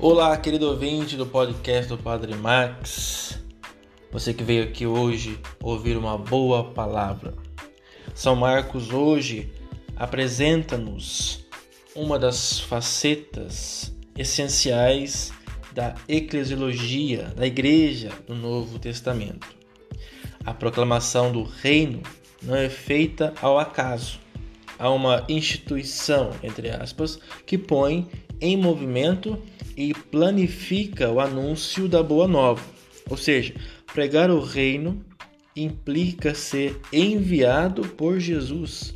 Olá, querido ouvinte do podcast do Padre Max. Você que veio aqui hoje ouvir uma boa palavra. São Marcos hoje apresenta-nos uma das facetas essenciais da eclesiologia da Igreja do Novo Testamento. A proclamação do reino não é feita ao acaso. Há uma instituição, entre aspas, que põe em movimento e planifica o anúncio da boa nova. Ou seja, pregar o reino implica ser enviado por Jesus.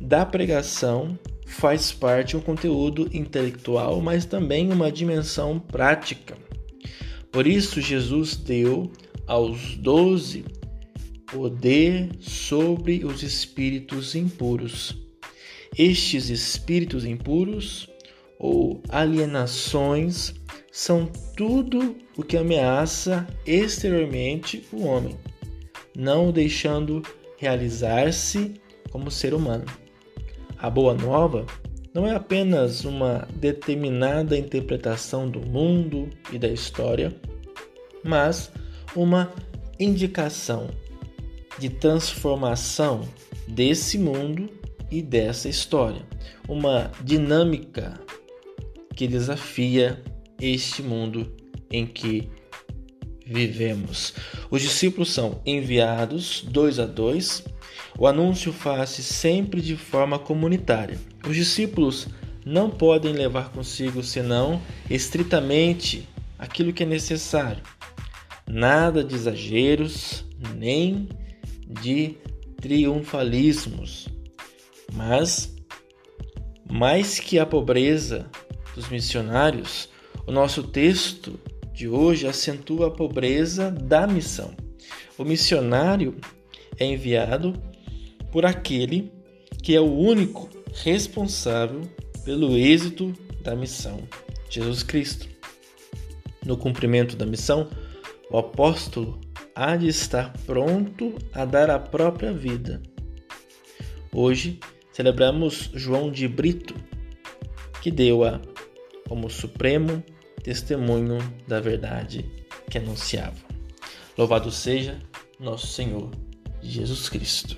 Da pregação faz parte um conteúdo intelectual, mas também uma dimensão prática. Por isso, Jesus deu aos doze poder sobre os espíritos impuros. Estes espíritos impuros ou alienações são tudo o que ameaça exteriormente o homem, não o deixando realizar-se como ser humano. A boa nova não é apenas uma determinada interpretação do mundo e da história, mas uma indicação de transformação desse mundo e dessa história. Uma dinâmica que desafia este mundo em que vivemos. Os discípulos são enviados dois a dois. O anúncio faz-se sempre de forma comunitária. Os discípulos não podem levar consigo senão estritamente aquilo que é necessário. Nada de exageros, nem de triunfalismos. Mas mais que a pobreza dos missionários, o nosso texto de hoje acentua a pobreza da missão. O missionário é enviado por aquele que é o único responsável pelo êxito da missão, Jesus Cristo. No cumprimento da missão, o apóstolo há de estar pronto a dar a própria vida. Hoje celebramos João de Brito, que deu a como supremo testemunho da verdade que anunciava. Louvado seja nosso Senhor Jesus Cristo.